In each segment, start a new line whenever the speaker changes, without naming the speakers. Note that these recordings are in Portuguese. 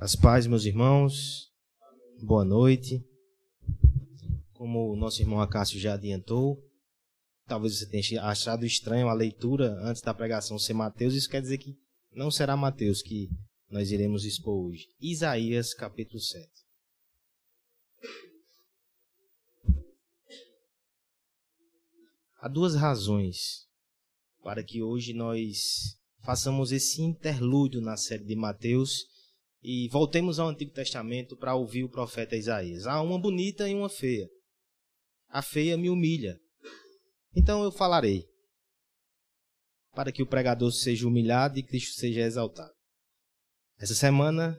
As paz, meus irmãos. Boa noite. Como o nosso irmão Acácio já adiantou, talvez você tenha achado estranho a leitura antes da pregação ser Mateus. Isso quer dizer que não será Mateus que nós iremos expor hoje. Isaías, capítulo 7. Há duas razões para que hoje nós façamos esse interlúdio na série de Mateus e voltemos ao Antigo Testamento para ouvir o profeta Isaías. Há uma bonita e uma feia. A feia me humilha. Então eu falarei, para que o pregador seja humilhado e Cristo seja exaltado. Essa semana,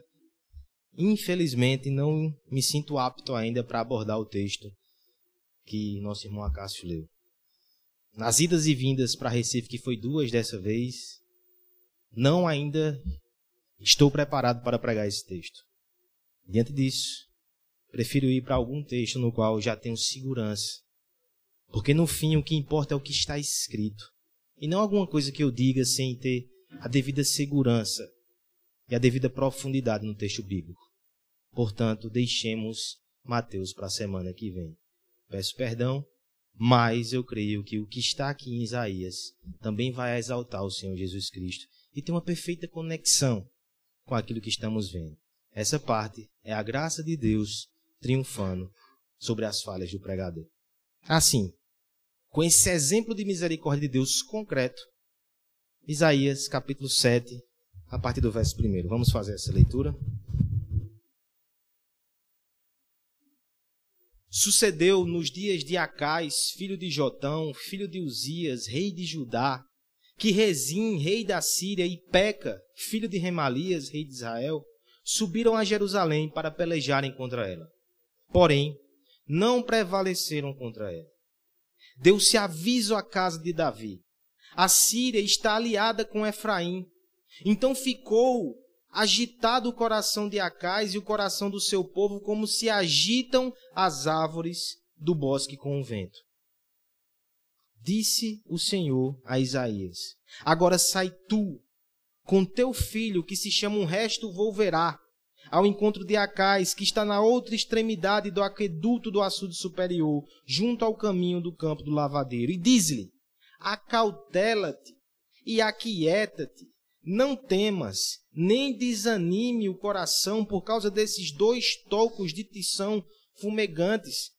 infelizmente, não me sinto apto ainda para abordar o texto que nosso irmão Acácio leu. Nas idas e vindas para Recife, que foi duas dessa vez, não ainda estou preparado para pregar esse texto. Diante disso, prefiro ir para algum texto no qual já tenho segurança. Porque no fim o que importa é o que está escrito. E não alguma coisa que eu diga sem ter a devida segurança e a devida profundidade no texto bíblico. Portanto, deixemos Mateus para a semana que vem. Peço perdão, mas eu creio que o que está aqui em Isaías também vai exaltar o Senhor Jesus Cristo e tem uma perfeita conexão com aquilo que estamos vendo. Essa parte é a graça de Deus triunfando sobre as falhas do pregador. Assim, com esse exemplo de misericórdia de Deus concreto, Isaías capítulo 7, a partir do verso 1. Vamos fazer essa leitura. Sucedeu nos dias de Acais, filho de Jotão, filho de Uzias, rei de Judá, que Rezim, rei da Síria, e Peca, filho de Remalias, rei de Israel, subiram a Jerusalém para pelejarem contra ela. Porém, não prevaleceram contra ela. Deu-se aviso à casa de Davi. A Síria está aliada com Efraim. Então ficou agitado o coração de Acais e o coração do seu povo, como se agitam as árvores do bosque com o vento. Disse o Senhor a Isaías: Agora sai tu, com teu filho, que se chama um resto volverá, ao encontro de Acais, que está na outra extremidade do aqueduto do açude superior, junto ao caminho do campo do lavadeiro, e diz-lhe: Acautela-te e aquieta-te, não temas, nem desanime o coração por causa desses dois tocos de tição fumegantes,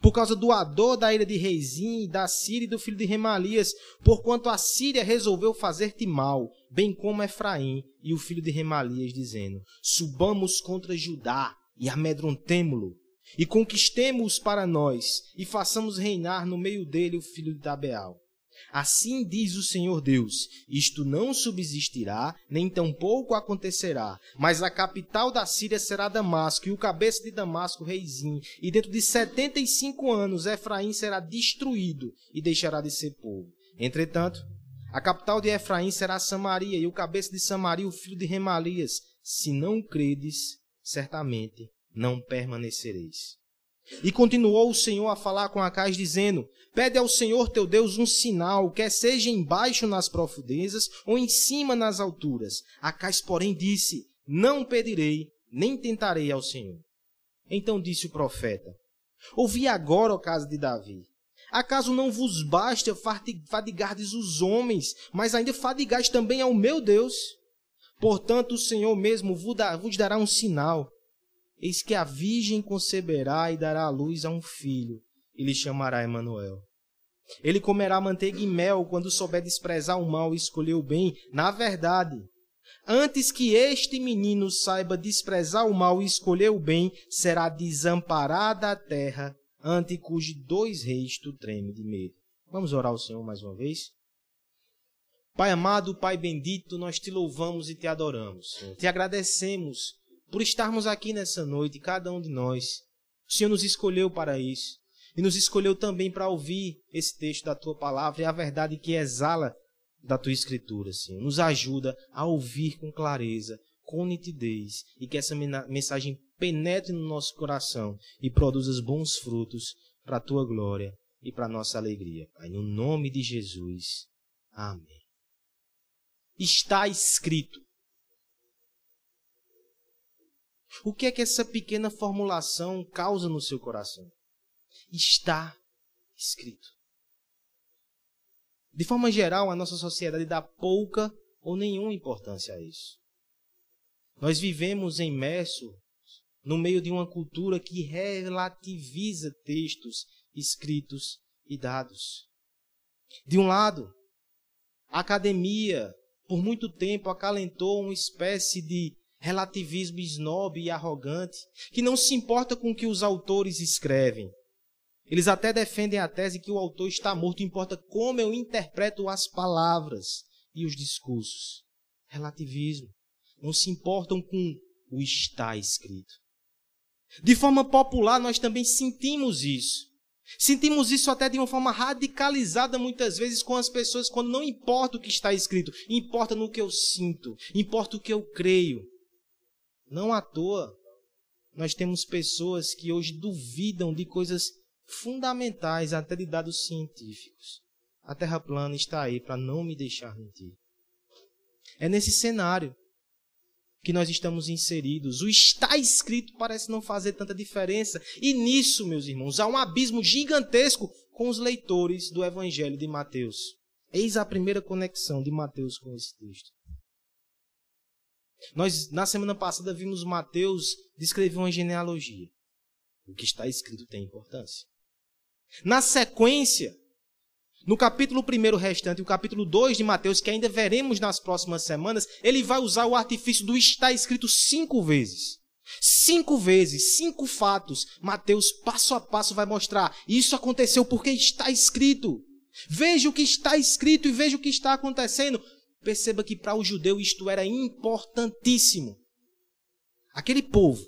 por causa do Ador da ilha de Reizim, da Síria e do filho de Remalias, porquanto a Síria resolveu fazer-te mal, bem como Efraim e o filho de Remalias, dizendo: Subamos contra Judá e amedrontemo-lo, e conquistemo-os para nós, e façamos reinar no meio dele o filho de Tabeal. Assim diz o Senhor Deus: Isto não subsistirá, nem tampouco acontecerá, mas a capital da Síria será Damasco, e o cabeça de Damasco, Reizim. E dentro de setenta e cinco anos, Efraim será destruído e deixará de ser povo. Entretanto, a capital de Efraim será Samaria, e o cabeça de Samaria, o filho de Remalias. Se não credes, certamente não permanecereis. E continuou o Senhor a falar com Acais, dizendo: Pede ao Senhor teu Deus um sinal, quer seja embaixo nas profundezas ou em cima nas alturas. Acais, porém, disse: Não pedirei, nem tentarei ao Senhor. Então disse o profeta: Ouvi agora, ó casa de Davi. Acaso não vos basta fadigardes os homens, mas ainda fadigais também ao meu Deus? Portanto, o Senhor mesmo vos dará um sinal. Eis que a virgem conceberá e dará à luz a um filho, e lhe chamará Emanuel. Ele comerá manteiga e mel quando souber desprezar o mal e escolher o bem. Na verdade, antes que este menino saiba desprezar o mal e escolher o bem, será desamparada a terra, ante cujos dois reis tu treme de medo. Vamos orar ao Senhor mais uma vez? Pai amado, Pai bendito, nós te louvamos e te adoramos. Te agradecemos por estarmos aqui nessa noite, cada um de nós. O Senhor nos escolheu para isso. E nos escolheu também para ouvir esse texto da tua palavra e a verdade que exala da tua escritura, Senhor. Nos ajuda a ouvir com clareza, com nitidez e que essa mensagem penetre no nosso coração e produza os bons frutos para a tua glória e para a nossa alegria. Pai, no nome de Jesus. Amém. Está escrito. O que é que essa pequena formulação causa no seu coração? Está escrito. De forma geral, a nossa sociedade dá pouca ou nenhuma importância a isso. Nós vivemos imersos no meio de uma cultura que relativiza textos escritos e dados. De um lado, a academia, por muito tempo, acalentou uma espécie de relativismo snob e arrogante, que não se importa com o que os autores escrevem. Eles até defendem a tese que o autor está morto, importa como eu interpreto as palavras e os discursos. Relativismo. Não se importam com o está escrito. De forma popular, nós também sentimos isso. Sentimos isso até de uma forma radicalizada muitas vezes com as pessoas, quando não importa o que está escrito, importa no que eu sinto, importa o que eu creio. Não à toa, nós temos pessoas que hoje duvidam de coisas fundamentais, até de dados científicos. A Terra plana está aí para não me deixar mentir. É nesse cenário que nós estamos inseridos. O está escrito parece não fazer tanta diferença. E nisso, meus irmãos, há um abismo gigantesco com os leitores do Evangelho de Mateus. Eis a primeira conexão de Mateus com esse texto. Nós, na semana passada, vimos Mateus descrever uma genealogia. O que está escrito tem importância. Na sequência, no capítulo 1 restante e o capítulo 2 de Mateus, que ainda veremos nas próximas semanas, ele vai usar o artifício do está escrito cinco vezes. Cinco vezes, cinco fatos. Mateus, passo a passo, vai mostrar. Isso aconteceu porque está escrito. Veja o que está escrito e veja o que está acontecendo. Perceba que para o judeu isto era importantíssimo. Aquele povo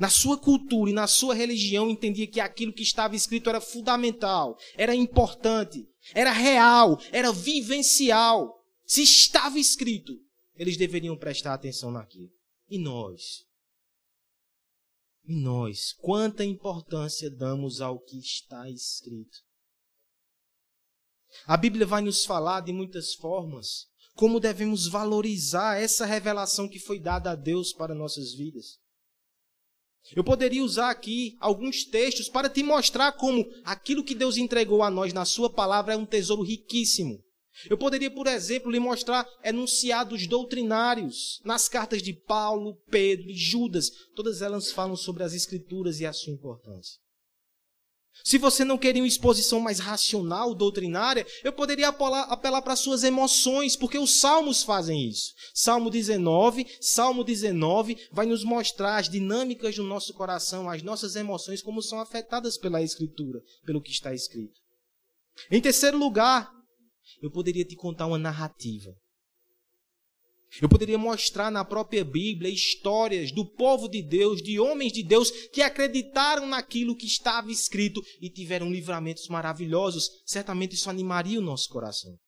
na sua cultura e na sua religião, entendia que aquilo que estava escrito era fundamental, era importante, era real, era vivencial. Se estava escrito, eles deveriam prestar atenção naquilo. E nós? E nós? Quanta importância damos ao que está escrito? A Bíblia vai nos falar de muitas formas como devemos valorizar essa revelação que foi dada a Deus para nossas vidas. Eu poderia usar aqui alguns textos para te mostrar como aquilo que Deus entregou a nós na Sua palavra é um tesouro riquíssimo. Eu poderia, por exemplo, lhe mostrar enunciados doutrinários nas cartas de Paulo, Pedro e Judas. Todas elas falam sobre as Escrituras e a sua importância. Se você não queria uma exposição mais racional, doutrinária, eu poderia apelar, para suas emoções, porque os salmos fazem isso. Salmo 19, Salmo 19 vai nos mostrar as dinâmicas do nosso coração, as nossas emoções, como são afetadas pela Escritura, pelo que está escrito. Em terceiro lugar, eu poderia te contar uma narrativa. Eu poderia mostrar na própria Bíblia histórias do povo de Deus, de homens de Deus que acreditaram naquilo que estava escrito e tiveram livramentos maravilhosos. Certamente isso animaria o nosso coração.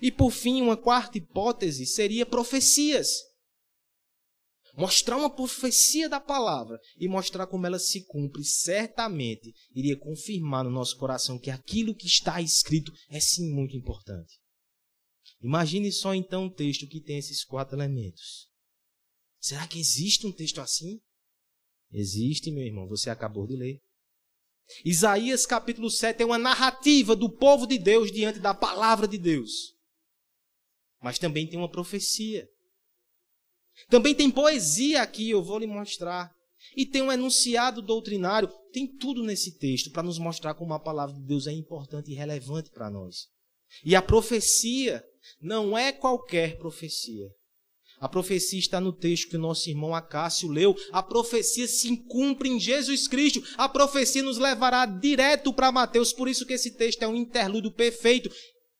E por fim, uma quarta hipótese seria profecias. Mostrar uma profecia da palavra e mostrar como ela se cumpre, certamente iria confirmar no nosso coração que aquilo que está escrito é sim muito importante. Imagine só então um texto que tem esses quatro elementos. Será que existe um texto assim? Existe, meu irmão, você acabou de ler. Isaías capítulo 7 é uma narrativa do povo de Deus diante da palavra de Deus. Mas também tem uma profecia. Também tem poesia aqui, eu vou lhe mostrar. E tem um enunciado doutrinário. Tem tudo nesse texto para nos mostrar como a palavra de Deus é importante e relevante para nós. E a profecia não é qualquer profecia. A profecia está no texto que o nosso irmão Acácio leu. A profecia se cumpre em Jesus Cristo. A profecia nos levará direto para Mateus. Por isso que esse texto é um interlúdio perfeito.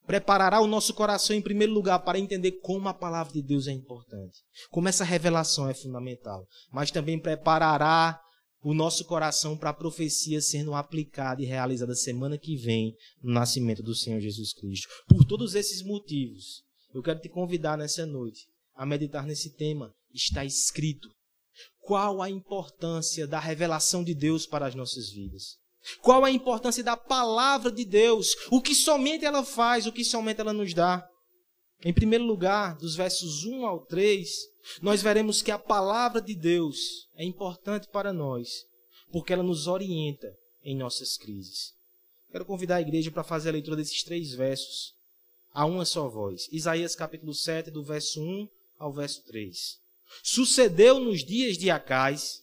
Preparará o nosso coração em primeiro lugar para entender como a palavra de Deus é importante. Como essa revelação é fundamental. Mas também preparará o nosso coração para a profecia sendo aplicada e realizada semana que vem no nascimento do Senhor Jesus Cristo. Por todos esses motivos, eu quero te convidar nessa noite a meditar nesse tema. Está escrito. Qual a importância da revelação de Deus para as nossas vidas? Qual a importância da palavra de Deus? O que somente ela faz, o que somente ela nos dá? Em primeiro lugar, dos versos 1 ao 3, nós veremos que a palavra de Deus é importante para nós, porque ela nos orienta em nossas crises. Quero convidar a igreja para fazer a leitura desses três versos a uma só voz. Isaías capítulo 7, do verso 1 ao verso 3. Sucedeu nos dias de Acais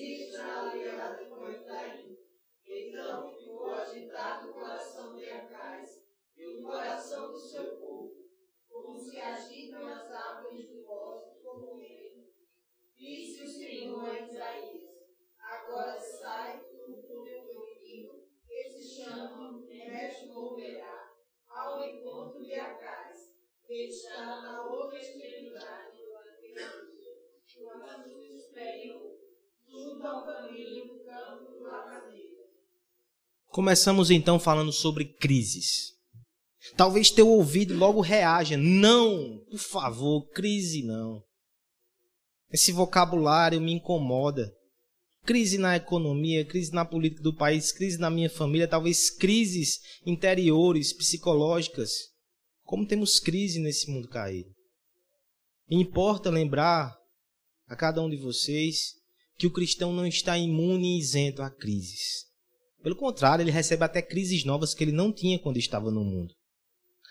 Assim está aliada com Efraim. Então ficou agitado o coração de Acais e o coração do seu povo, como se agitam as árvores do bosque como ele. Disse o Senhor a Isaías: Agora sai do túnel do filho, que se chama Meshmoverá, ao encontro de Acais, está na outra extremidade do Atlântico, quando espelho, ao caminho.
Começamos então falando sobre crises. Talvez teu ouvido logo reaja. Não, por favor, crise não. Esse vocabulário me incomoda. Crise na economia, crise na política do país, crise na minha família, talvez crises interiores, psicológicas. Como temos crise nesse mundo caído. Importa lembrar a cada um de vocês que o cristão não está imune e isento a crises. Pelo contrário, ele recebe até crises novas que ele não tinha quando estava no mundo.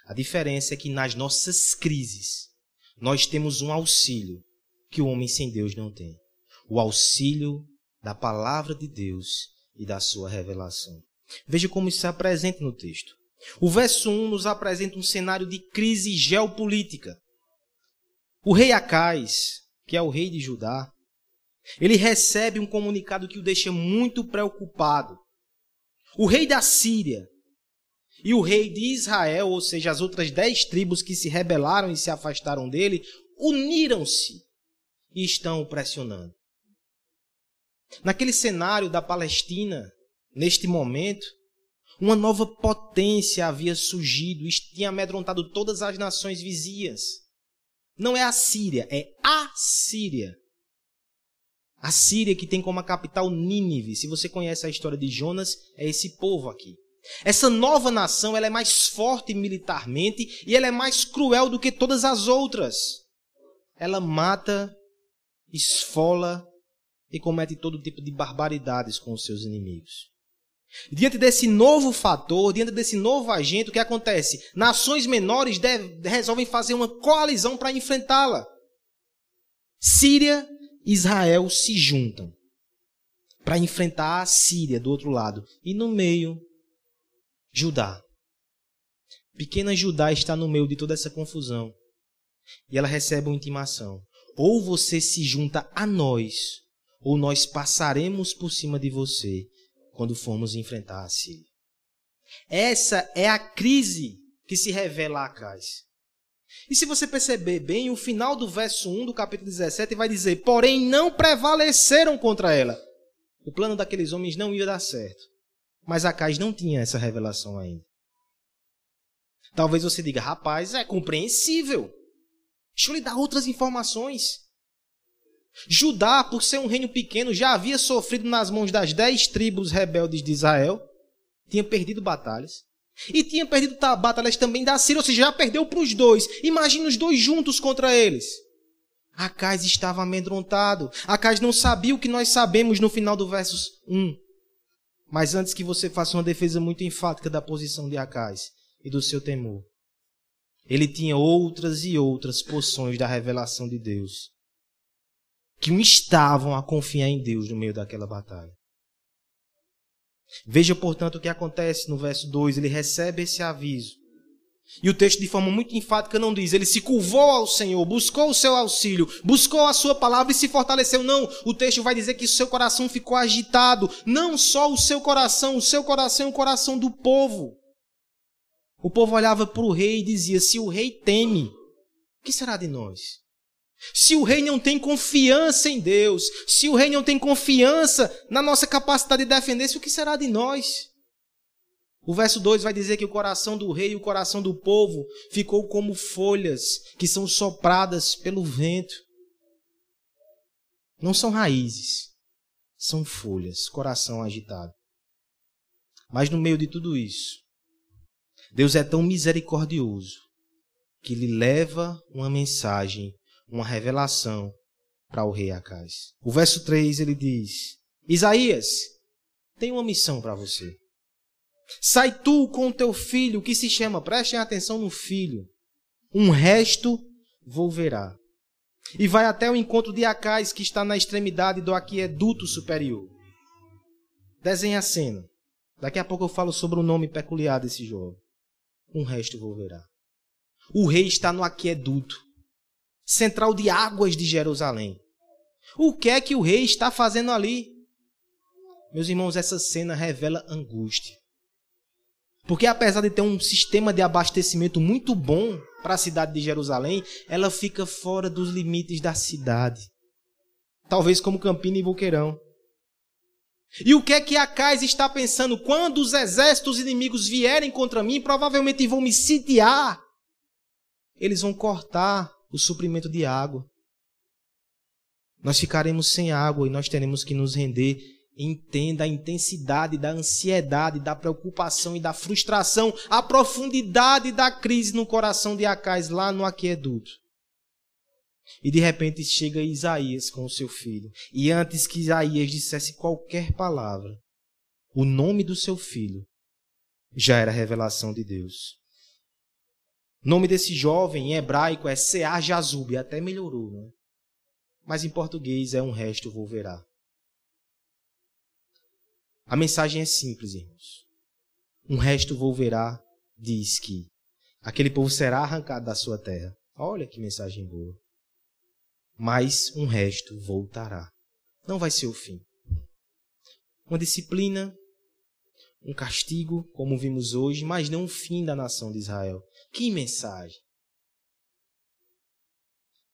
A diferença é que nas nossas crises nós temos um auxílio que o homem sem Deus não tem. O auxílio da palavra de Deus e da sua revelação. Veja como isso se apresenta no texto. O verso 1 nos apresenta um cenário de crise geopolítica. O rei Acais, que é o rei de Judá, ele recebe um comunicado que o deixa muito preocupado. O rei da Síria e o rei de Israel, ou seja, as outras dez tribos que se rebelaram e se afastaram dele, uniram-se e estão o pressionando. Naquele cenário da Palestina, neste momento, uma nova potência havia surgido e tinha amedrontado todas as nações vizinhas. Não é a Síria, é a Síria. A Síria que tem como capital Nínive. Se você conhece a história de Jonas, é esse povo aqui. Essa nova nação ela é mais forte militarmente e ela é mais cruel do que todas as outras. Ela mata, esfola e comete todo tipo de barbaridades com os seus inimigos. Diante desse novo fator, diante desse novo agente, o que acontece? Nações menores resolvem fazer uma coalizão para enfrentá-la. Síria Israel se juntam para enfrentar a Síria do outro lado. E no meio, Judá. Pequena Judá está no meio de toda essa confusão. E ela recebe uma intimação: ou você se junta a nós, ou nós passaremos por cima de você quando formos enfrentar a Síria. Essa é a crise que se revela a Acais. E se você perceber bem, o final do verso 1 do capítulo 17 vai dizer: Porém, não prevaleceram contra ela. O plano daqueles homens não ia dar certo. Mas Acais não tinha essa revelação ainda. Talvez você diga: Rapaz, é compreensível. Deixa eu lhe dar outras informações. Judá, por ser um reino pequeno, já havia sofrido nas mãos das dez tribos rebeldes de Israel, tinha perdido batalhas. E tinha perdido batalhas também da Síria, ou seja, já perdeu para os dois. Imagina os dois juntos contra eles. Acais estava amedrontado. Acais não sabia o que nós sabemos no final do verso 1. Mas antes que você faça uma defesa muito enfática da posição de Acais e do seu temor, ele tinha outras e outras porções da revelação de Deus que o estavam a confiar em Deus no meio daquela batalha. Veja, portanto, o que acontece no verso 2: ele recebe esse aviso. E o texto, de forma muito enfática, não diz, ele se curvou ao Senhor, buscou o seu auxílio, buscou a sua palavra e se fortaleceu. Não, o texto vai dizer que o seu coração ficou agitado. Não só o seu coração, o seu coração e o coração do povo. O povo olhava para o rei e dizia: Se o rei teme, o que será de nós? Se o rei não tem confiança em Deus, se o rei não tem confiança na nossa capacidade de defender-se, o que será de nós? O verso 2 vai dizer que o coração do rei e o coração do povo ficou como folhas que são sopradas pelo vento. Não são raízes, são folhas, coração agitado. Mas no meio de tudo isso, Deus é tão misericordioso que lhe leva uma mensagem, uma revelação para o rei Acais. O verso 3 ele diz: Isaías, tem uma missão para você. Sai tu com o teu filho, que se chama, prestem atenção no filho. Um resto volverá. E vai até o encontro de Acais, que está na extremidade do aqueduto superior. Desenha a cena. Daqui a pouco eu falo sobre o nome peculiar desse jovem. Um resto volverá. O rei está no aqueduto, central de águas de Jerusalém. O que é que o rei está fazendo ali? Meus irmãos, essa cena revela angústia. Porque apesar de ter um sistema de abastecimento muito bom para a cidade de Jerusalém, ela fica fora dos limites da cidade. Talvez como Campina e Boqueirão. E o que é que Acais está pensando? Quando os exércitos inimigos vierem contra mim, provavelmente vão me sitiar. Eles vão cortar o suprimento de água. Nós ficaremos sem água e nós teremos que nos render entenda a intensidade da ansiedade, da preocupação e da frustração, a profundidade da crise no coração de Acais lá no aqueduto. E de repente chega Isaías com o seu filho. E antes que Isaías dissesse qualquer palavra, o nome do seu filho já era revelação de Deus. O nome desse jovem em hebraico é Sear Jazub, até melhorou, né? Mas em português é um resto volverá. A mensagem é simples, irmãos. Um resto volverá, diz que aquele povo será arrancado da sua terra. Olha que mensagem boa. Mas um resto voltará. Não vai ser o fim. Uma disciplina, um castigo, como vimos hoje, mas não o fim da nação de Israel. Que mensagem!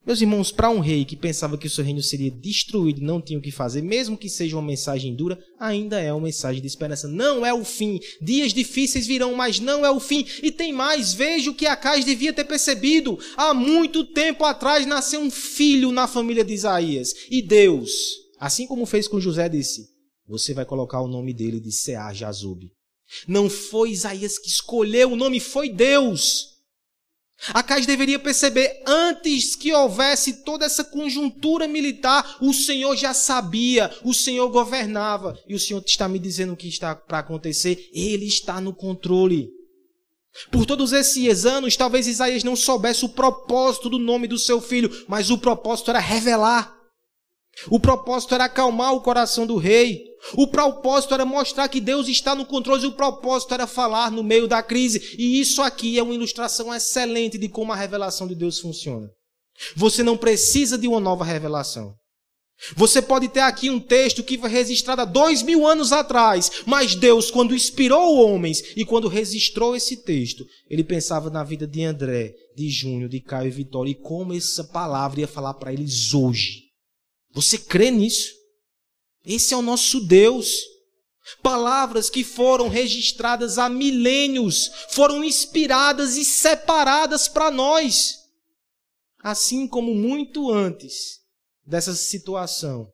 Meus irmãos, para um rei que pensava que o seu reino seria destruído e não tinha o que fazer, mesmo que seja uma mensagem dura, ainda é uma mensagem de esperança. Não é o fim. Dias difíceis virão, mas não é o fim. E tem mais, veja o que Acais devia ter percebido. Há muito tempo atrás nasceu um filho na família de Isaías. E Deus, assim como fez com José, disse: Você vai colocar o nome dele de Sear Jazub. Não foi Isaías que escolheu, o nome foi Deus. Acais deveria perceber, antes que houvesse toda essa conjuntura militar, o Senhor já sabia, o Senhor governava. E o Senhor está me dizendo o que está para acontecer. Ele está no controle. Por todos esses anos, talvez Isaías não soubesse o propósito do nome do seu filho, mas o propósito era revelar. O propósito era acalmar o coração do rei. O propósito era mostrar que Deus está no controle e o propósito era falar no meio da crise. E isso aqui é uma ilustração excelente de como a revelação de Deus funciona. Você não precisa de uma nova revelação. Você pode ter aqui um texto que foi registrado há dois mil anos atrás, mas Deus, quando inspirou homens e quando registrou esse texto, ele pensava na vida de André, de Júnior, de Caio e Vitória e como essa palavra ia falar para eles hoje. Você crê nisso? Esse é o nosso Deus. Palavras que foram registradas há milênios, foram inspiradas e separadas para nós. Assim como muito antes dessa situação,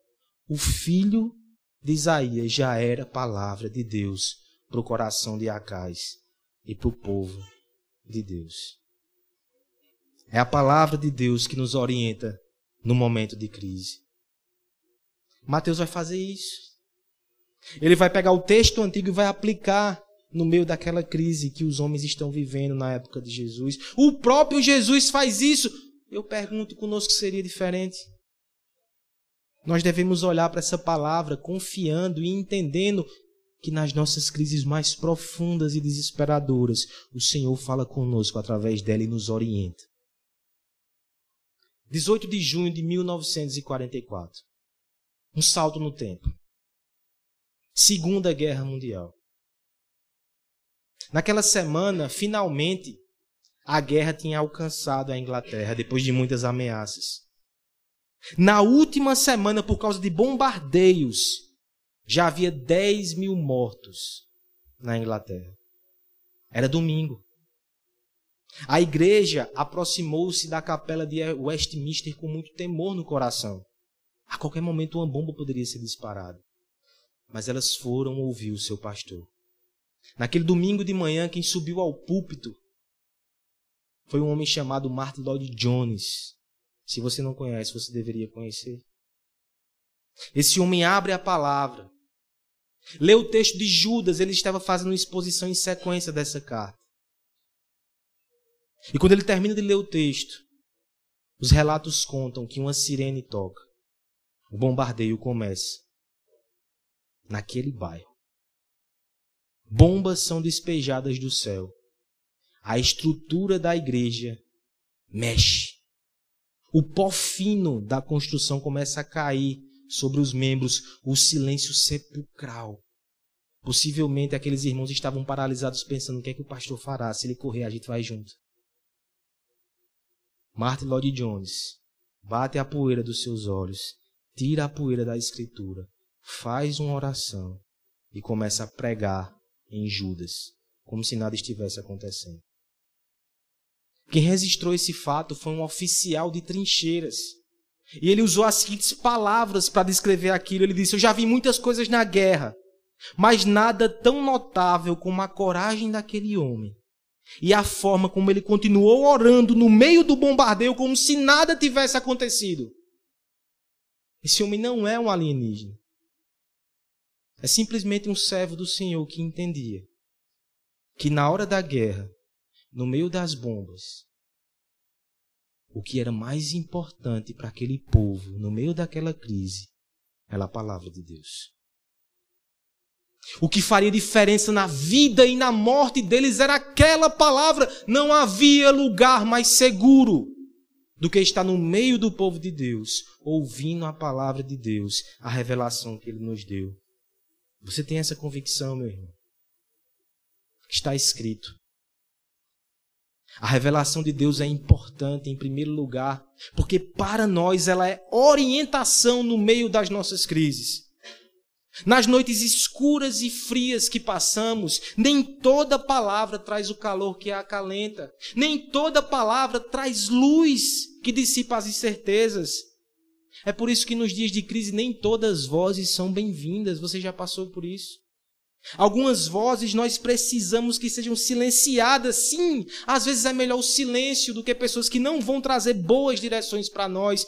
o filho de Isaías já era palavra de Deus para o coração de Acais e para o povo de Deus. É a palavra de Deus que nos orienta no momento de crise. Mateus vai fazer isso. Ele vai pegar o texto antigo e vai aplicar no meio daquela crise que os homens estão vivendo na época de Jesus. O próprio Jesus faz isso. Eu pergunto, conosco seria diferente? Nós devemos olhar para essa palavra confiando e entendendo que nas nossas crises mais profundas e desesperadoras, o Senhor fala conosco através dela e nos orienta. 18 de junho de 1944. Um salto no tempo. Segunda Guerra Mundial. Naquela semana, finalmente, a guerra tinha alcançado a Inglaterra depois de muitas ameaças. Na última semana, por causa de bombardeios, já havia 10 mil mortos na Inglaterra. Era domingo. A igreja aproximou-se da capela de Westminster com muito temor no coração. A qualquer momento uma bomba poderia ser disparada. Mas elas foram ouvir o seu pastor. Naquele domingo de manhã, quem subiu ao púlpito foi um homem chamado Martin Lloyd Jones. Se você não conhece, você deveria conhecer. Esse homem abre a palavra. Lê o texto de Judas, ele estava fazendo uma exposição em sequência dessa carta. E quando ele termina de ler o texto, os relatos contam que uma sirene toca. O bombardeio começa naquele bairro. Bombas são despejadas do céu. A estrutura da igreja mexe. O pó fino da construção começa a cair sobre os membros, o silêncio sepulcral. Possivelmente aqueles irmãos estavam paralisados pensando o que é que o pastor fará, se ele correr a gente vai junto. Martin Lloyd Jones bate a poeira dos seus olhos, tira a poeira da escritura, faz uma oração e começa a pregar em Judas, como se nada estivesse acontecendo. Quem registrou esse fato foi um oficial de trincheiras. E ele usou as seguintes palavras para descrever aquilo. Ele disse: Eu já vi muitas coisas na guerra, mas nada tão notável como a coragem daquele homem e a forma como ele continuou orando no meio do bombardeio, como se nada tivesse acontecido. Esse homem não é um alienígena. É simplesmente um servo do Senhor que entendia que na hora da guerra, no meio das bombas, o que era mais importante para aquele povo, no meio daquela crise, era a palavra de Deus. O que faria diferença na vida e na morte deles era aquela palavra. Não havia lugar mais seguro do que estar no meio do povo de Deus, ouvindo a palavra de Deus, a revelação que ele nos deu. Você tem essa convicção, meu irmão? Está escrito. A revelação de Deus é importante em primeiro lugar, porque para nós ela é orientação no meio das nossas crises. Nas noites escuras e frias que passamos, nem toda palavra traz o calor que a acalenta, nem toda palavra traz luz que dissipa as incertezas. É por isso que nos dias de crise nem todas as vozes são bem-vindas. Você já passou por isso? Algumas vozes nós precisamos que sejam silenciadas. Sim, às vezes é melhor o silêncio do que pessoas que não vão trazer boas direções para nós.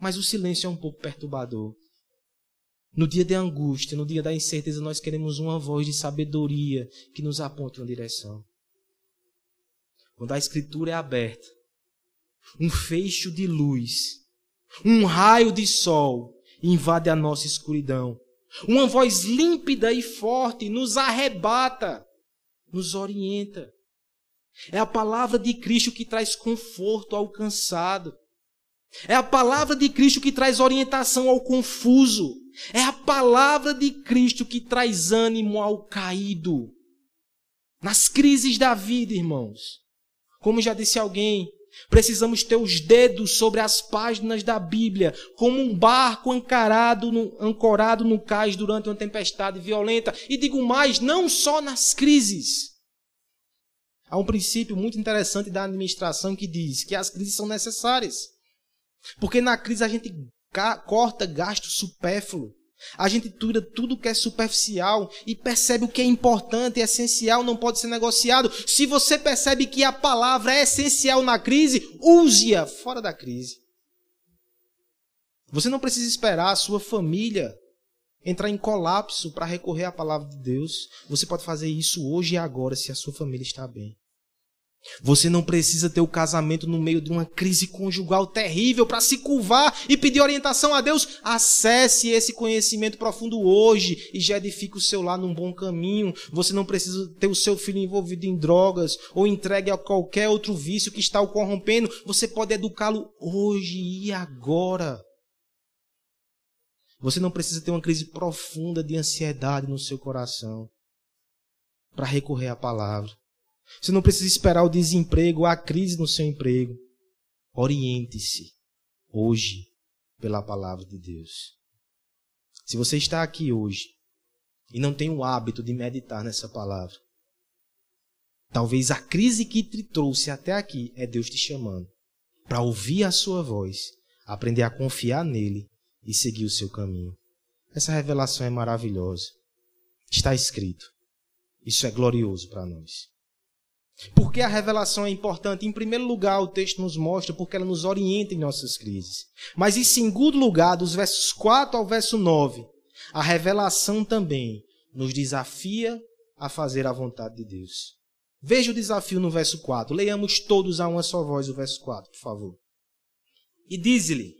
Mas o silêncio é um pouco perturbador. No dia de angústia, no dia da incerteza, nós queremos uma voz de sabedoria que nos aponte uma direção. Quando a escritura é aberta, um fecho de luz um raio de sol invade a nossa escuridão. Uma voz límpida e forte nos arrebata, nos orienta. É a palavra de Cristo que traz conforto ao cansado. É a palavra de Cristo que traz orientação ao confuso. É a palavra de Cristo que traz ânimo ao caído. Nas crises da vida, irmãos. Como já disse alguém, Precisamos ter os dedos sobre as páginas da Bíblia, como um barco ancorado no, ancorado no cais durante uma tempestade violenta. E digo mais, não só nas crises. Há um princípio muito interessante da administração que diz que as crises são necessárias. Porque na crise a gente corta gasto supérfluo. A gente tira tudo que é superficial e percebe o que é importante, é essencial, não pode ser negociado. Se você percebe que a palavra é essencial na crise, use-a fora da crise. Você não precisa esperar a sua família entrar em colapso para recorrer à palavra de Deus. Você pode fazer isso hoje e agora, se a sua família está bem. Você não precisa ter o casamento no meio de uma crise conjugal terrível para se curvar e pedir orientação a Deus. Acesse esse conhecimento profundo hoje e já edifique o seu lar num bom caminho. Você não precisa ter o seu filho envolvido em drogas ou entregue a qualquer outro vício que está o corrompendo. Você pode educá-lo hoje e agora. Você não precisa ter uma crise profunda de ansiedade no seu coração para recorrer à palavra. Você não precisa esperar o desemprego, a crise no seu emprego. Oriente-se hoje pela palavra de Deus. Se você está aqui hoje e não tem o hábito de meditar nessa palavra, talvez a crise que te trouxe até aqui é Deus te chamando para ouvir a sua voz, aprender a confiar nele e seguir o seu caminho. Essa revelação é maravilhosa. Está escrito. Isso é glorioso para nós. Por que a revelação é importante? Em primeiro lugar, o texto nos mostra porque ela nos orienta em nossas crises. Mas em segundo lugar, dos versos 4 ao verso 9, a revelação também nos desafia a fazer a vontade de Deus. Veja o desafio no verso 4. Leiamos todos a uma só voz o verso 4, por favor. E diz-lhe: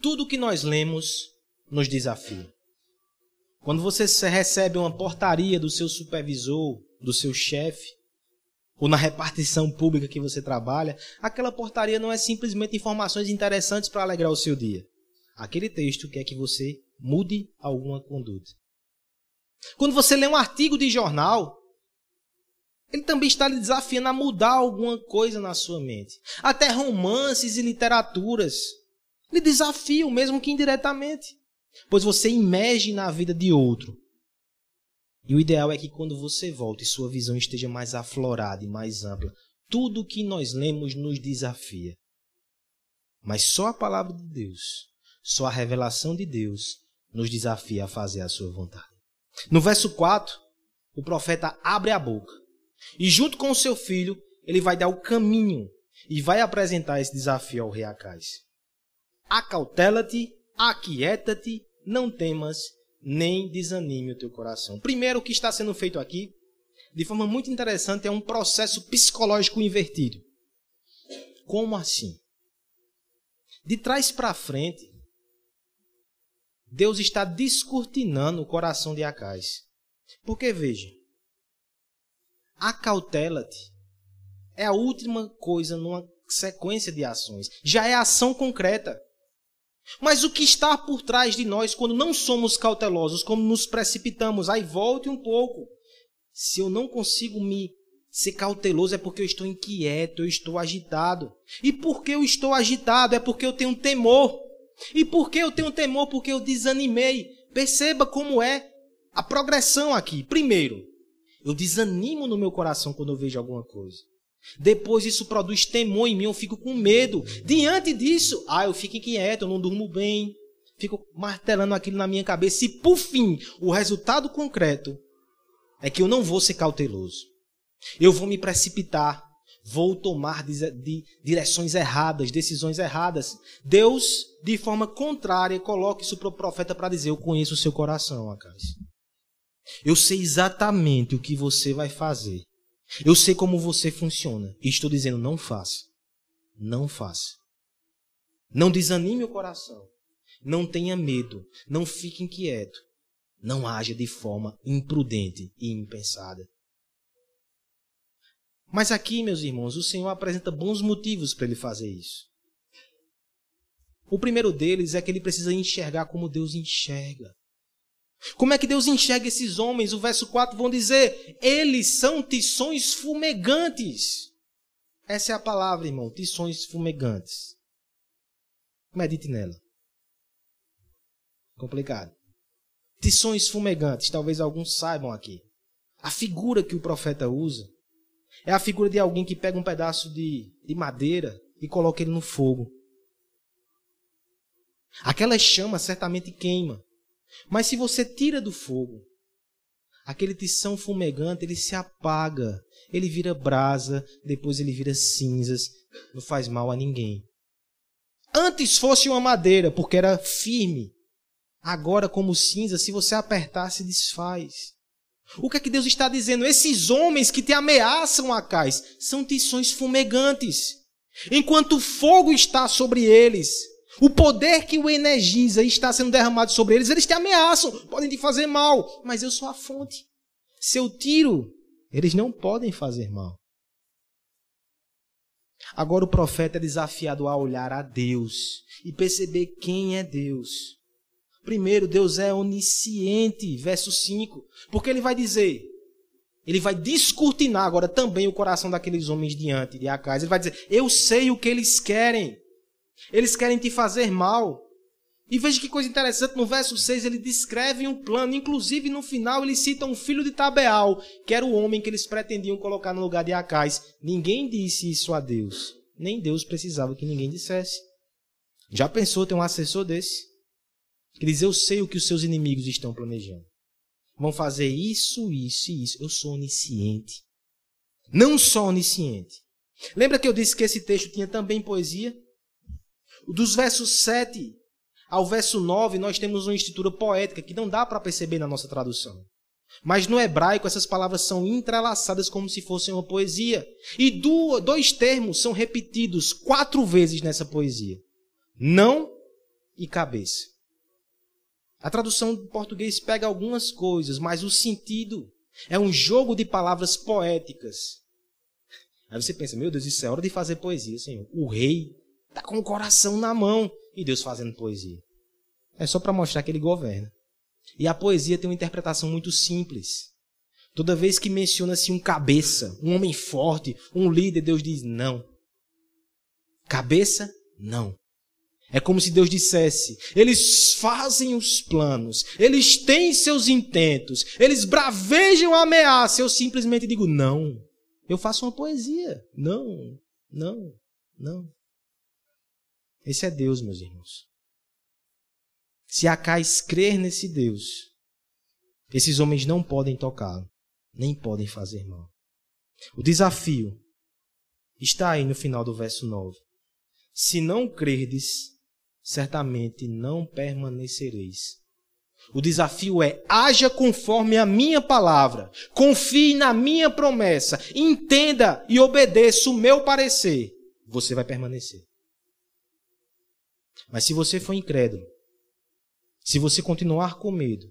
Tudo que nós lemos nos desafia. Quando você recebe uma portaria do seu supervisor, do seu chefe, ou na repartição pública que você trabalha, aquela portaria não é simplesmente informações interessantes para alegrar o seu dia. Aquele texto quer que você mude alguma conduta. Quando você lê um artigo de jornal, ele também está lhe desafiando a mudar alguma coisa na sua mente. Até romances e literaturas lhe desafiam, mesmo que indiretamente. Pois você imerge na vida de outro. E o ideal é que quando você volta e sua visão esteja mais aflorada e mais ampla, tudo o que nós lemos nos desafia. Mas só a palavra de Deus, só a revelação de Deus nos desafia a fazer a sua vontade. No verso 4, o profeta abre a boca e, junto com o seu filho, ele vai dar o caminho e vai apresentar esse desafio ao rei Acais. Acautela-te, aquieta-te, não temas, nem desanime o teu coração. Primeiro, o que está sendo feito aqui, de forma muito interessante, é um processo psicológico invertido. Como assim? De trás para frente, Deus está descortinando o coração de Acais. Porque veja, acautela-te é a última coisa numa sequência de ações. Já é ação concreta. Mas o que está por trás de nós quando não somos cautelosos, como nos precipitamos? Aí volte um pouco. Se eu não consigo me ser cauteloso é porque eu estou inquieto, eu estou agitado. E por que eu estou agitado? É porque eu tenho temor. E por que eu tenho temor? Porque eu desanimei. Perceba como é a progressão aqui. Primeiro, eu desanimo no meu coração quando eu vejo alguma coisa. Depois isso produz temor em mim, eu fico com medo. Diante disso, ah, eu fico inquieto, eu não durmo bem, fico martelando aquilo na minha cabeça. E por fim, o resultado concreto é que eu não vou ser cauteloso. Eu vou me precipitar, vou tomar de direções erradas, decisões erradas. Deus, de forma contrária, coloca isso para o profeta para dizer: Eu conheço o seu coração, Acais. Eu sei exatamente o que você vai fazer. Eu sei como você funciona. E estou dizendo, não faça. Não faça. Não desanime o coração. Não tenha medo. Não fique inquieto. Não haja de forma imprudente e impensada. Mas aqui, meus irmãos, o Senhor apresenta bons motivos para ele fazer isso. O primeiro deles é que ele precisa enxergar como Deus enxerga. Como é que Deus enxerga esses homens? O verso 4 vão dizer: eles são tições fumegantes. Essa é a palavra, irmão, tições fumegantes. Medite nela. Complicado. Tições fumegantes, talvez alguns saibam aqui. A figura que o profeta usa é a figura de alguém que pega um pedaço de, de madeira e coloca ele no fogo. Aquela chama certamente queima. Mas se você tira do fogo, aquele tição fumegante, ele se apaga, ele vira brasa, depois ele vira cinzas, não faz mal a ninguém. Antes fosse uma madeira, porque era firme. Agora, como cinza, se você apertar, se desfaz. O que é que Deus está dizendo? Esses homens que te ameaçam, Acais, são tições fumegantes. Enquanto o fogo está sobre eles, o poder que o energiza e está sendo derramado sobre eles, eles te ameaçam, podem te fazer mal, mas eu sou a fonte. Se eu tiro, eles não podem fazer mal. Agora o profeta é desafiado a olhar a Deus e perceber quem é Deus. Primeiro, Deus é onisciente, verso 5, porque ele vai dizer, ele vai descortinar agora também o coração daqueles homens diante de Acais. Ele vai dizer: Eu sei o que eles querem. Eles querem te fazer mal. E veja que coisa interessante, no verso 6 ele descreve um plano, inclusive no final ele cita um filho de Tabeal, que era o homem que eles pretendiam colocar no lugar de Acais. Ninguém disse isso a Deus, nem Deus precisava que ninguém dissesse. Já pensou ter um assessor desse? Que diz, eu sei o que os seus inimigos estão planejando. Vão fazer isso, isso e isso. Eu sou onisciente. Não só onisciente. Lembra que eu disse que esse texto tinha também poesia? Dos versos 7 ao verso 9, nós temos uma estrutura poética que não dá para perceber na nossa tradução. Mas no hebraico, essas palavras são entrelaçadas como se fossem uma poesia. E dois termos são repetidos quatro vezes nessa poesia: não e cabeça. A tradução do português pega algumas coisas, mas o sentido é um jogo de palavras poéticas. Aí você pensa, meu Deus, isso é hora de fazer poesia, Senhor. O rei está com o coração na mão e Deus fazendo poesia. É só para mostrar que ele governa. E a poesia tem uma interpretação muito simples. Toda vez que menciona-se um cabeça, um homem forte, um líder, Deus diz não. Cabeça, não. É como se Deus dissesse: eles fazem os planos, eles têm seus intentos, eles bravejam a ameaça. Eu simplesmente digo: não. Eu faço uma poesia. Não, não, não. Esse é Deus, meus irmãos. Se Acais crer nesse Deus, esses homens não podem tocá-lo, nem podem fazer mal. O desafio está aí no final do verso 9. Se não crerdes, certamente não permanecereis. O desafio é: haja conforme a minha palavra, confie na minha promessa, entenda e obedeça o meu parecer. Você vai permanecer. Mas se você for incrédulo, se você continuar com medo,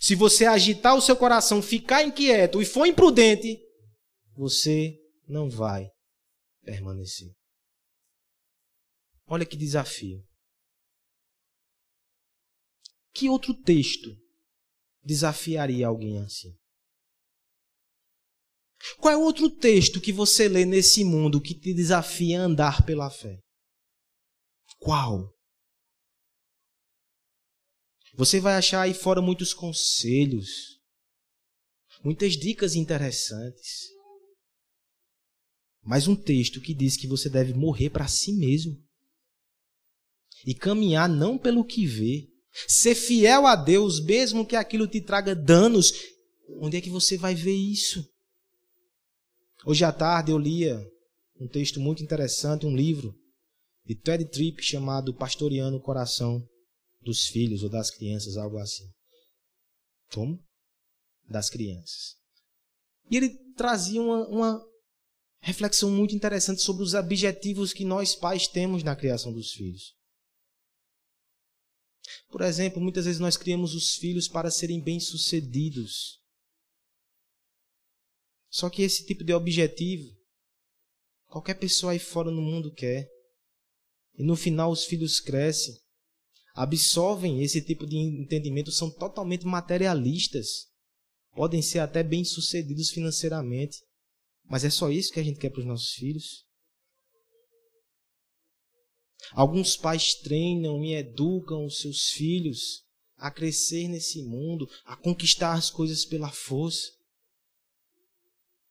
se você agitar o seu coração, ficar inquieto e for imprudente, você não vai permanecer. Olha que desafio. Que outro texto desafiaria alguém assim? Qual é outro texto que você lê nesse mundo que te desafia a andar pela fé? Qual? Você vai achar aí fora muitos conselhos, muitas dicas interessantes. Mas um texto que diz que você deve morrer para si mesmo e caminhar não pelo que vê, ser fiel a Deus, mesmo que aquilo te traga danos. Onde é que você vai ver isso? Hoje à tarde eu lia um texto muito interessante, um livro de Ted Tripp chamado Pastoreando o Coração dos filhos ou das crianças, algo assim. Como? Das crianças. E ele trazia uma, uma reflexão muito interessante sobre os objetivos que nós pais temos na criação dos filhos. Por exemplo, muitas vezes nós criamos os filhos para serem bem-sucedidos. Só que esse tipo de objetivo, qualquer pessoa aí fora no mundo quer. E no final os filhos crescem absorvem esse tipo de entendimento são totalmente materialistas. Podem ser até bem-sucedidos financeiramente. Mas é só isso que a gente quer para os nossos filhos? Alguns pais treinam e educam os seus filhos a crescer nesse mundo, a conquistar as coisas pela força.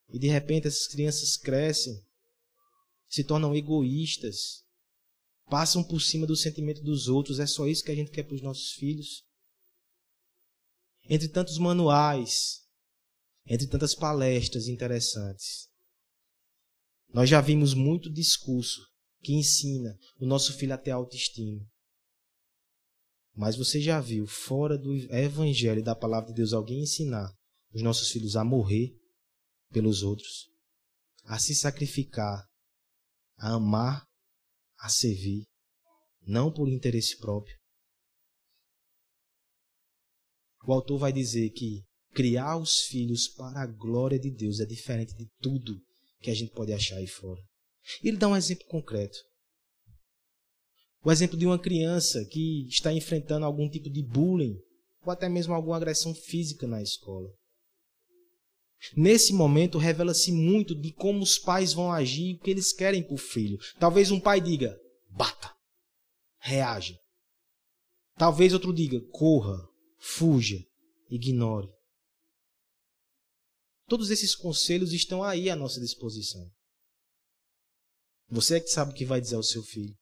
E de repente essas crianças crescem, se tornam egoístas, passam por cima do sentimento dos outros. É só isso que a gente quer para os nossos filhos. Entre tantos manuais, entre tantas palestras interessantes, nós já vimos muito discurso que ensina o nosso filho a ter autoestima. Mas você já viu, fora do evangelho e da palavra de Deus, alguém ensinar os nossos filhos a morrer pelos outros, a se sacrificar, a amar a servir, não por interesse próprio. O autor vai dizer que criar os filhos para a glória de Deus é diferente de tudo que a gente pode achar aí fora. Ele dá um exemplo concreto. O exemplo de uma criança que está enfrentando algum tipo de bullying ou até mesmo alguma agressão física na escola. Nesse momento, revela-se muito de como os pais vão agir e o que eles querem para o filho. Talvez um pai diga: bata, reaja. Talvez outro diga: corra, fuja, ignore. Todos esses conselhos estão aí à nossa disposição. Você é que sabe o que vai dizer ao seu filho.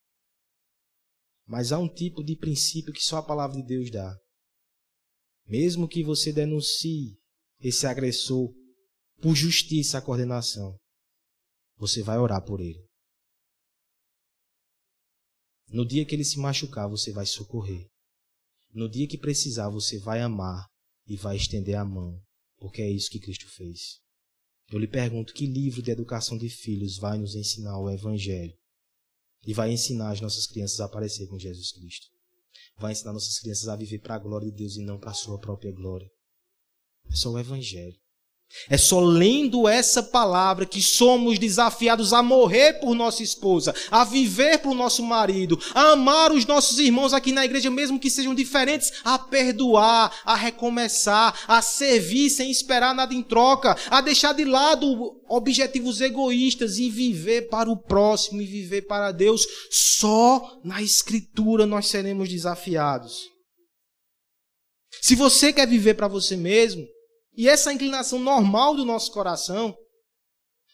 Mas há um tipo de princípio que só a palavra de Deus dá. Mesmo que você denuncie esse agressor por justiça à coordenação, você vai orar por ele. No dia que ele se machucar, você vai socorrer. No dia que precisar, você vai amar e vai estender a mão, porque é isso que Cristo fez. Eu lhe pergunto: que livro de educação de filhos vai nos ensinar o Evangelho? E vai ensinar as nossas crianças a aparecer com Jesus Cristo? Vai ensinar nossas crianças a viver para a glória de Deus e não para a sua própria glória? É só o Evangelho. É só lendo essa palavra que somos desafiados a morrer por nossa esposa, a viver por nosso marido, a amar os nossos irmãos aqui na igreja, mesmo que sejam diferentes, a perdoar, a recomeçar, a servir sem esperar nada em troca, a deixar de lado objetivos egoístas e viver para o próximo e viver para Deus. Só na Escritura nós seremos desafiados. Se você quer viver para você mesmo, e essa inclinação normal do nosso coração,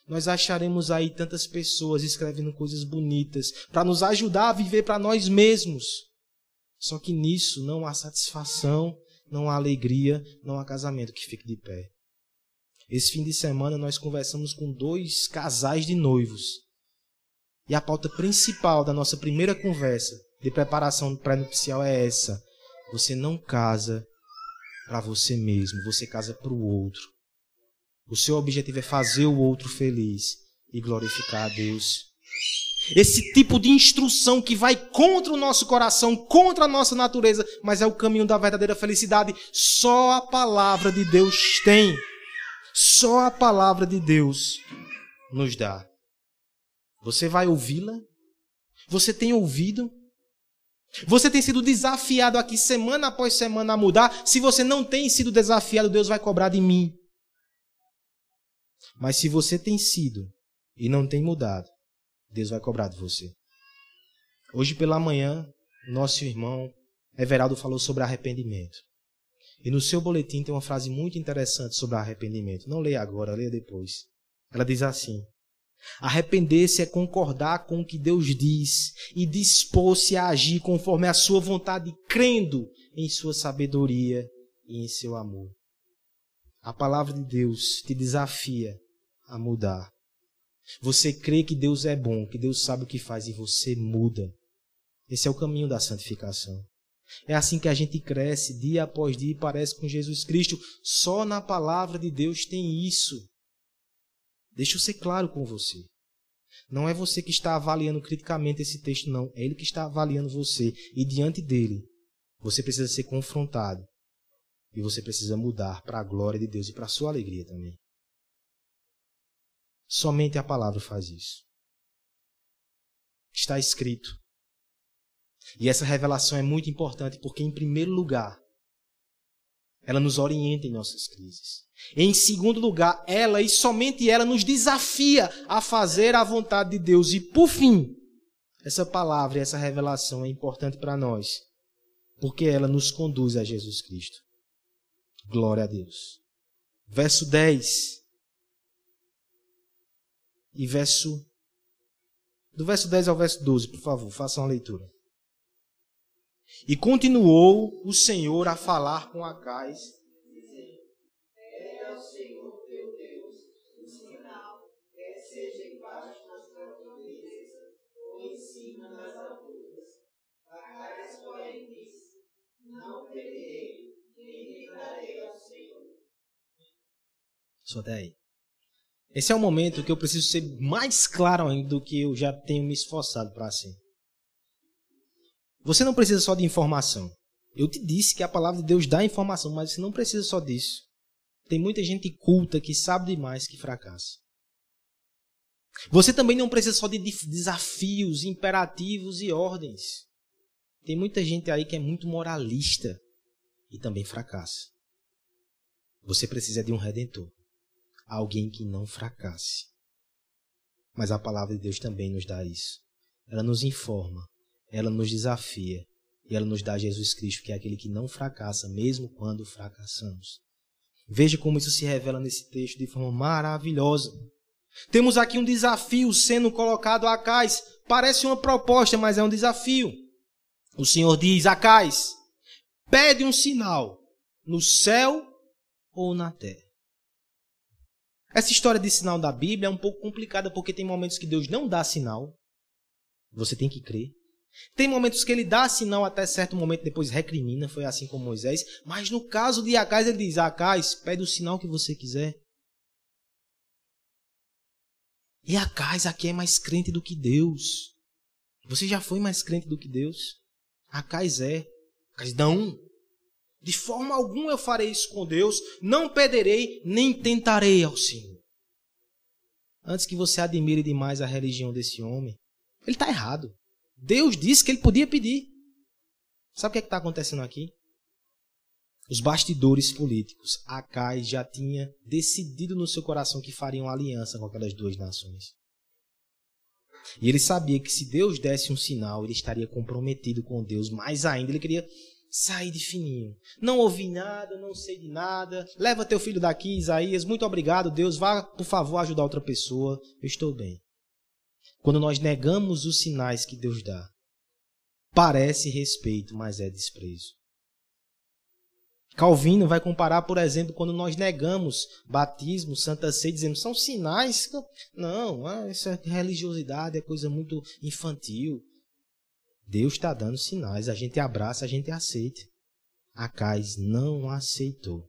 nós acharemos aí tantas pessoas escrevendo coisas bonitas para nos ajudar a viver para nós mesmos. Só que nisso não há satisfação, não há alegria, não há casamento que fique de pé. Esse fim de semana nós conversamos com dois casais de noivos. E a pauta principal da nossa primeira conversa de preparação pré-nupcial é essa: você não casa para você mesmo, você casa para o outro. O seu objetivo é fazer o outro feliz e glorificar a Deus. Esse tipo de instrução que vai contra o nosso coração, contra a nossa natureza, mas é o caminho da verdadeira felicidade, só a palavra de Deus tem. Só a palavra de Deus nos dá. Você vai ouvi-la? Você tem ouvido? Você tem sido desafiado aqui semana após semana a mudar. Se você não tem sido desafiado, Deus vai cobrar de mim. Mas se você tem sido e não tem mudado, Deus vai cobrar de você. Hoje pela manhã, nosso irmão Everaldo falou sobre arrependimento. E no seu boletim tem uma frase muito interessante sobre arrependimento. Não leia agora, leia depois. Ela diz assim: Arrepender-se é concordar com o que Deus diz e dispor-se a agir conforme a sua vontade, crendo em sua sabedoria e em seu amor. A palavra de Deus te desafia a mudar. Você crê que Deus é bom, que Deus sabe o que faz e você muda. Esse é o caminho da santificação. É assim que a gente cresce dia após dia e parece com Jesus Cristo. Só na palavra de Deus tem isso. Deixa eu ser claro com você. Não é você que está avaliando criticamente esse texto, não. É ele que está avaliando você. E diante dele, você precisa ser confrontado. E você precisa mudar para a glória de Deus e para a sua alegria também. Somente a palavra faz isso. Está escrito. E essa revelação é muito importante porque, em primeiro lugar, ela nos orienta em nossas crises. Em segundo lugar, ela e somente ela nos desafia a fazer a vontade de Deus. E por fim, essa palavra essa revelação é importante para nós, porque ela nos conduz a Jesus Cristo. Glória a Deus. Verso 10. E verso. Do verso 10 ao verso 12, por favor, façam a leitura. E continuou o Senhor a falar com Acais.
O Senhor teu Deus, o sinal seja embaixo nas fortalezas ou em cima das alturas. Acais, porém, disse: Não temerei, nem gritarei ao Senhor.
Só até aí. Esse é o momento que eu preciso ser mais claro ainda do que eu já tenho me esforçado para ser. Você não precisa só de informação. Eu te disse que a palavra de Deus dá informação, mas você não precisa só disso. Tem muita gente culta que sabe demais que fracassa. Você também não precisa só de desafios, imperativos e ordens. Tem muita gente aí que é muito moralista e também fracassa. Você precisa de um redentor, alguém que não fracasse. Mas a palavra de Deus também nos dá isso. Ela nos informa, ela nos desafia e ela nos dá Jesus Cristo, que é aquele que não fracassa, mesmo quando fracassamos. Veja como isso se revela nesse texto de forma maravilhosa. Temos aqui um desafio sendo colocado a Acais. Parece uma proposta, mas é um desafio. O Senhor diz: Acais, pede um sinal no céu ou na terra. Essa história de sinal da Bíblia é um pouco complicada porque tem momentos que Deus não dá sinal. Você tem que crer. Tem momentos que ele dá sinal até certo momento, depois recrimina, foi assim com Moisés. Mas no caso de Acais, ele diz: Acais, pede o sinal que você quiser. E Acais aqui é mais crente do que Deus. Você já foi mais crente do que Deus? Acais é. Acais não. De forma alguma eu farei isso com Deus, não pederei, nem tentarei ao Senhor. Antes que você admire demais a religião desse homem, ele está errado. Deus disse que ele podia pedir. Sabe o que é está acontecendo aqui? Os bastidores políticos. Acai já tinha decidido no seu coração que fariam aliança com aquelas duas nações. E ele sabia que se Deus desse um sinal, ele estaria comprometido com Deus. Mais ainda, ele queria sair de fininho. Não ouvi nada, não sei de nada. Leva teu filho daqui, Isaías. Muito obrigado, Deus. Vá, por favor, ajudar outra pessoa. Eu estou bem. Quando nós negamos os sinais que Deus dá, parece respeito, mas é desprezo. Calvino vai comparar, por exemplo, quando nós negamos batismo, santa ceia, dizendo são sinais. Não, essa é religiosidade é coisa muito infantil. Deus está dando sinais, a gente abraça, a gente aceita. Acais não aceitou.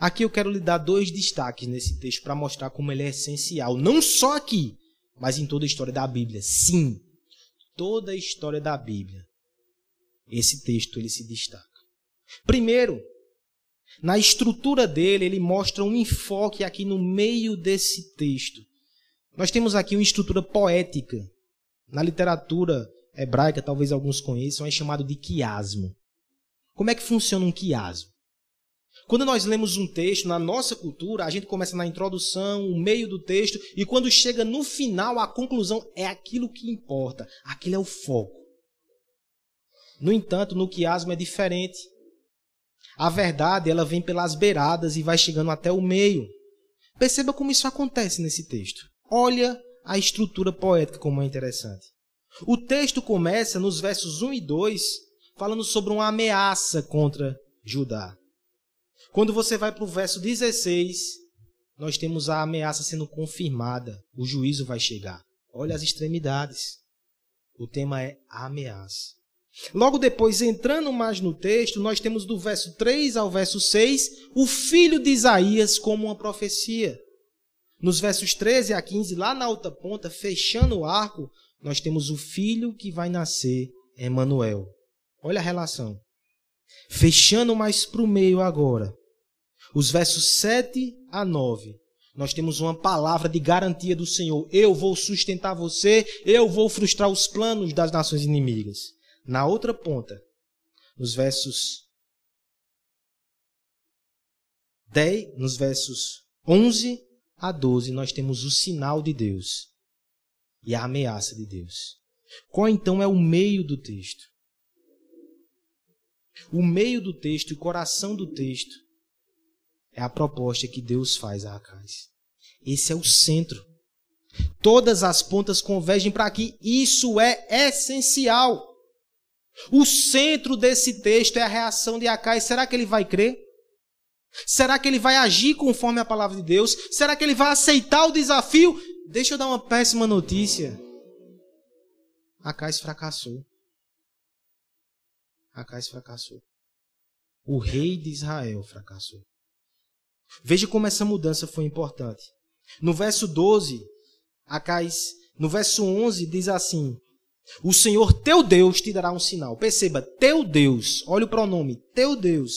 Aqui eu quero lhe dar dois destaques nesse texto para mostrar como ele é essencial, não só aqui, mas em toda a história da Bíblia. Sim, toda a história da Bíblia. Esse texto ele se destaca. Primeiro, na estrutura dele, ele mostra um enfoque aqui no meio desse texto. Nós temos aqui uma estrutura poética. Na literatura hebraica, talvez alguns conheçam, é chamado de quiasmo. Como é que funciona um quiasmo? Quando nós lemos um texto na nossa cultura, a gente começa na introdução, o meio do texto, e quando chega no final, a conclusão é aquilo que importa. Aquilo é o foco. No entanto, no quiasmo é diferente. A verdade, ela vem pelas beiradas e vai chegando até o meio. Perceba como isso acontece nesse texto. Olha a estrutura poética como é interessante. O texto começa nos versos 1 e 2 falando sobre uma ameaça contra Judá. Quando você vai para o verso 16, nós temos a ameaça sendo confirmada. O juízo vai chegar. Olha as extremidades. O tema é a ameaça. Logo depois, entrando mais no texto, nós temos do verso 3 ao verso 6 o filho de Isaías como uma profecia. Nos versos 13 a 15, lá na outra ponta, fechando o arco, nós temos o filho que vai nascer, Emanuel. Olha a relação. Fechando mais para o meio agora, os versos 7 a 9, nós temos uma palavra de garantia do Senhor. Eu vou sustentar você, eu vou frustrar os planos das nações inimigas. Na outra ponta, nos versos 10, nos versos 11 a 12, nós temos o sinal de Deus e a ameaça de Deus. Qual então é o meio do texto? O meio do texto, o coração do texto, é a proposta que Deus faz a Acais. Esse é o centro. Todas as pontas convergem para aqui. Isso é essencial. O centro desse texto é a reação de Acai. Será que ele vai crer? Será que ele vai agir conforme a palavra de Deus? Será que ele vai aceitar o desafio? Deixa eu dar uma péssima notícia. Acais fracassou. Acais fracassou. O rei de Israel fracassou. Veja como essa mudança foi importante. No verso 12, Acais, no verso 11 diz assim: o Senhor teu Deus te dará um sinal. Perceba, teu Deus. Olha o pronome, teu Deus.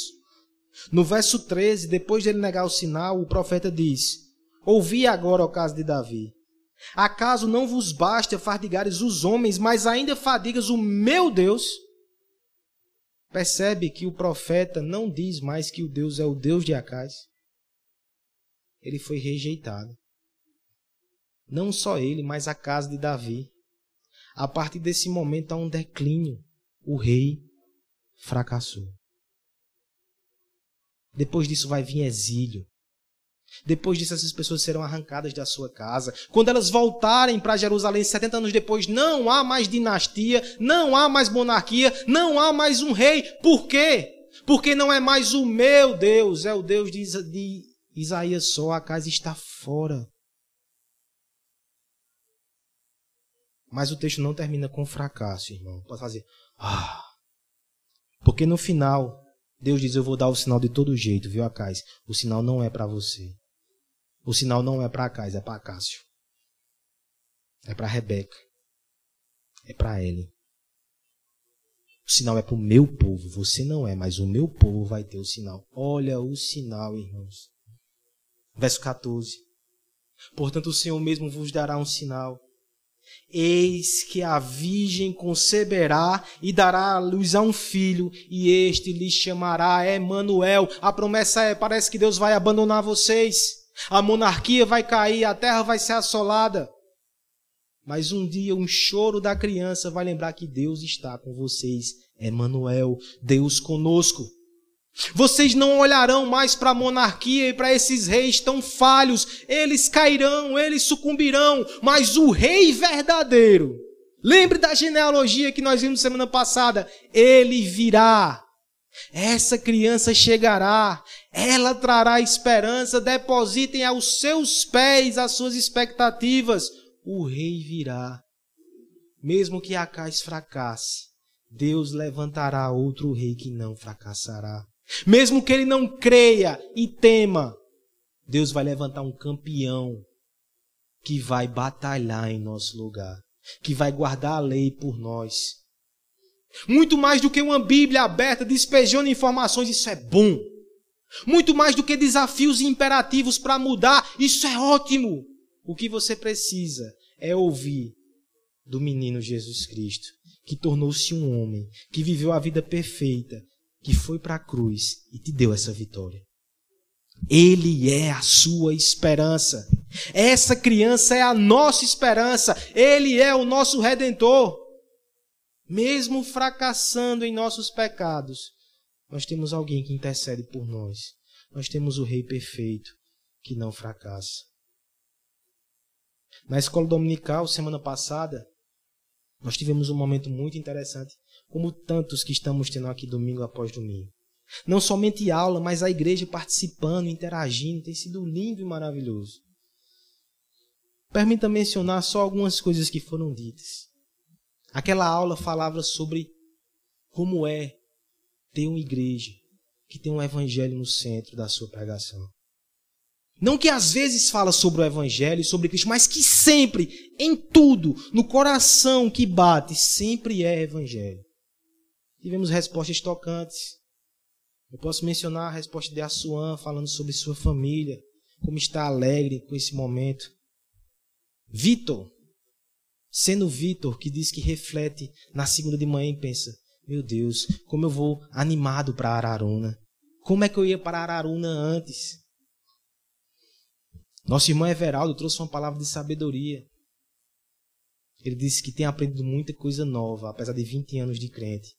No verso 13, depois de ele negar o sinal, o profeta diz: Ouvi agora o caso de Davi. Acaso não vos basta fadigares os homens, mas ainda fadigas o meu Deus? Percebe que o profeta não diz mais que o Deus é o Deus de Acais. Ele foi rejeitado. Não só ele, mas a casa de Davi. A partir desse momento há um declínio. O rei fracassou. Depois disso vai vir exílio. Depois disso, essas pessoas serão arrancadas da sua casa. Quando elas voltarem para Jerusalém 70 anos depois, não há mais dinastia, não há mais monarquia, não há mais um rei. Por quê? Porque não é mais o meu Deus, é o Deus de, de Isaías só. A casa está fora. Mas o texto não termina com fracasso, irmão. Pode fazer. Ah. Porque no final, Deus diz: Eu vou dar o sinal de todo jeito, viu, Acais? O sinal não é para você. O sinal não é para Acais, é para Cássio. É para Rebeca. É para ele. O sinal é para o meu povo. Você não é, mas o meu povo vai ter o sinal. Olha o sinal, irmãos. Verso 14. Portanto, o Senhor mesmo vos dará um sinal. Eis que a virgem conceberá e dará à luz a um filho, e este lhe chamará Emanuel. A promessa é: parece que Deus vai abandonar vocês. A monarquia vai cair, a terra vai ser assolada. Mas um dia um choro da criança vai lembrar que Deus está com vocês. Emanuel, Deus conosco. Vocês não olharão mais para a monarquia e para esses reis tão falhos. Eles cairão, eles sucumbirão, mas o rei verdadeiro, lembre da genealogia que nós vimos semana passada, ele virá. Essa criança chegará, ela trará esperança, depositem aos seus pés as suas expectativas. O rei virá. Mesmo que Acais fracasse, Deus levantará outro rei que não fracassará. Mesmo que ele não creia e tema, Deus vai levantar um campeão que vai batalhar em nosso lugar, que vai guardar a lei por nós. Muito mais do que uma Bíblia aberta despejando informações, isso é bom. Muito mais do que desafios imperativos para mudar, isso é ótimo. O que você precisa é ouvir do menino Jesus Cristo, que tornou-se um homem, que viveu a vida perfeita, que foi para a cruz e te deu essa vitória. Ele é a sua esperança. Essa criança é a nossa esperança. Ele é o nosso redentor. Mesmo fracassando em nossos pecados, nós temos alguém que intercede por nós. Nós temos o Rei perfeito que não fracassa. Na escola dominical, semana passada, nós tivemos um momento muito interessante como tantos que estamos tendo aqui domingo após domingo. Não somente aula, mas a igreja participando, interagindo, tem sido lindo e maravilhoso. Permita mencionar só algumas coisas que foram ditas. Aquela aula falava sobre como é ter uma igreja que tem um evangelho no centro da sua pregação. Não que às vezes fala sobre o Evangelho e sobre Cristo, mas que sempre, em tudo, no coração que bate, sempre é Evangelho. Tivemos respostas tocantes. Eu posso mencionar a resposta de Assuan falando sobre sua família, como está alegre com esse momento. Vitor, sendo Vitor que diz que reflete na segunda de manhã e pensa: meu Deus, como eu vou animado para Araruna. Como é que eu ia para Araruna antes? Nosso irmão Everaldo trouxe uma palavra de sabedoria. Ele disse que tem aprendido muita coisa nova, apesar de 20 anos de crente.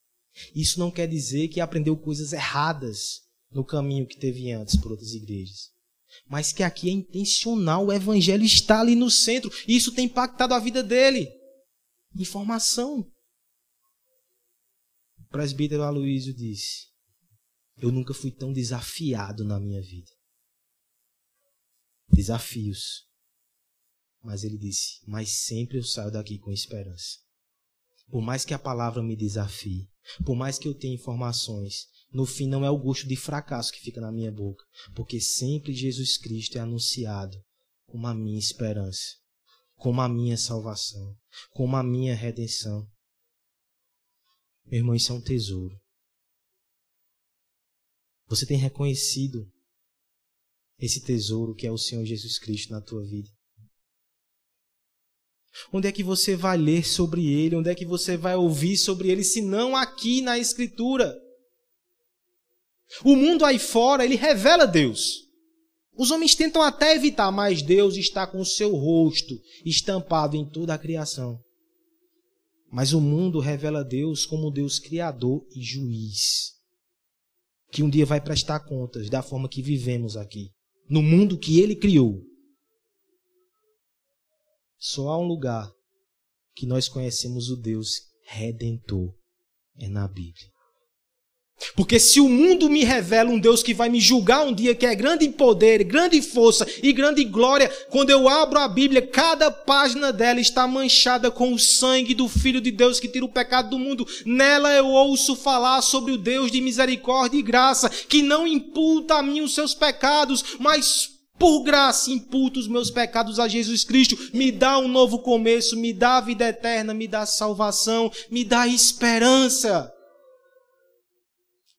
Isso não quer dizer que aprendeu coisas erradas no caminho que teve antes por outras igrejas. Mas que aqui é intencional, o evangelho está ali no centro. E isso tem impactado a vida dele. Informação. O presbítero Aloísio disse: Eu nunca fui tão desafiado na minha vida. Desafios. Mas ele disse: Mas sempre eu saio daqui com esperança. Por mais que a palavra me desafie, por mais que eu tenha informações, no fim não é o gosto de fracasso que fica na minha boca, porque sempre Jesus Cristo é anunciado como a minha esperança, como a minha salvação, como a minha redenção. Meu irmão, isso é um tesouro. Você tem reconhecido esse tesouro que é o Senhor Jesus Cristo na tua vida? Onde é que você vai ler sobre ele? Onde é que você vai ouvir sobre ele, se não aqui na Escritura? O mundo aí fora, ele revela Deus. Os homens tentam até evitar, mas Deus está com o seu rosto estampado em toda a criação. Mas o mundo revela Deus como Deus criador e juiz, que um dia vai prestar contas da forma que vivemos aqui, no mundo que ele criou. Só há um lugar que nós conhecemos o Deus redentor, é na Bíblia. Porque se o mundo me revela um Deus que vai me julgar um dia, que é grande em poder, grande em força e grande em glória, quando eu abro a Bíblia, cada página dela está manchada com o sangue do Filho de Deus que tira o pecado do mundo. Nela eu ouço falar sobre o Deus de misericórdia e graça, que não imputa a mim os seus pecados, mas por graça imputa os meus pecados a Jesus Cristo, me dá um novo começo, me dá vida eterna, me dá salvação, me dá esperança.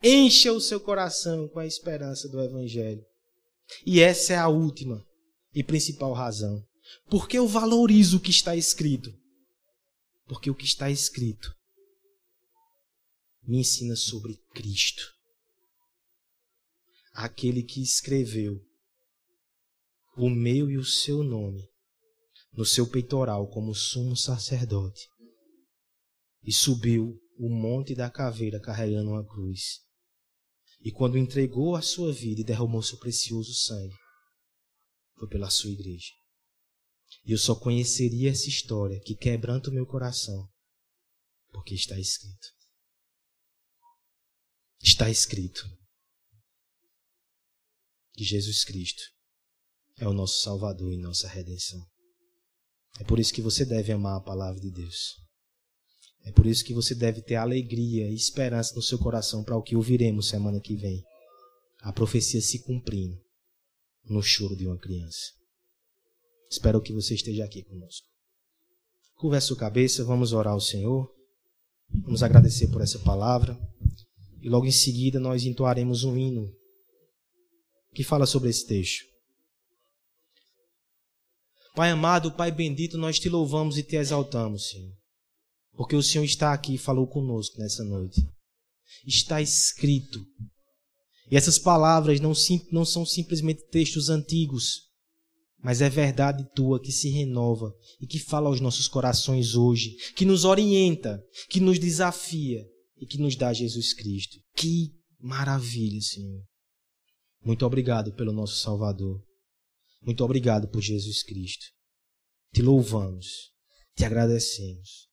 Encha o seu coração com a esperança do Evangelho. E essa é a última e principal razão. Porque eu valorizo o que está escrito. Porque o que está escrito me ensina sobre Cristo. Aquele que escreveu o meu e o seu nome no seu peitoral como sumo sacerdote e subiu o monte da caveira carregando uma cruz e quando entregou a sua vida e derramou seu precioso sangue, foi pela sua igreja. E eu só conheceria essa história que quebranta o meu coração, porque está escrito. Está escrito que Jesus Cristo é o nosso Salvador e nossa redenção. É por isso que você deve amar a palavra de Deus. É por isso que você deve ter alegria e esperança no seu coração para o que ouviremos semana que vem. A profecia se cumprindo no choro de uma criança. Espero que você esteja aqui conosco. Curva a sua cabeça, vamos orar ao Senhor. Vamos agradecer por essa palavra. E logo em seguida nós entoaremos um hino que fala sobre esse texto. Pai amado, Pai bendito, nós te louvamos e te exaltamos, Senhor. Porque o Senhor está aqui e falou conosco nessa noite. Está escrito. E essas palavras não, não são simplesmente textos antigos, mas é verdade tua que se renova e que fala aos nossos corações hoje, que nos orienta, que nos desafia e que nos dá Jesus Cristo. Que maravilha, Senhor. Muito obrigado pelo nosso Salvador. Muito obrigado por Jesus Cristo. Te louvamos, te agradecemos.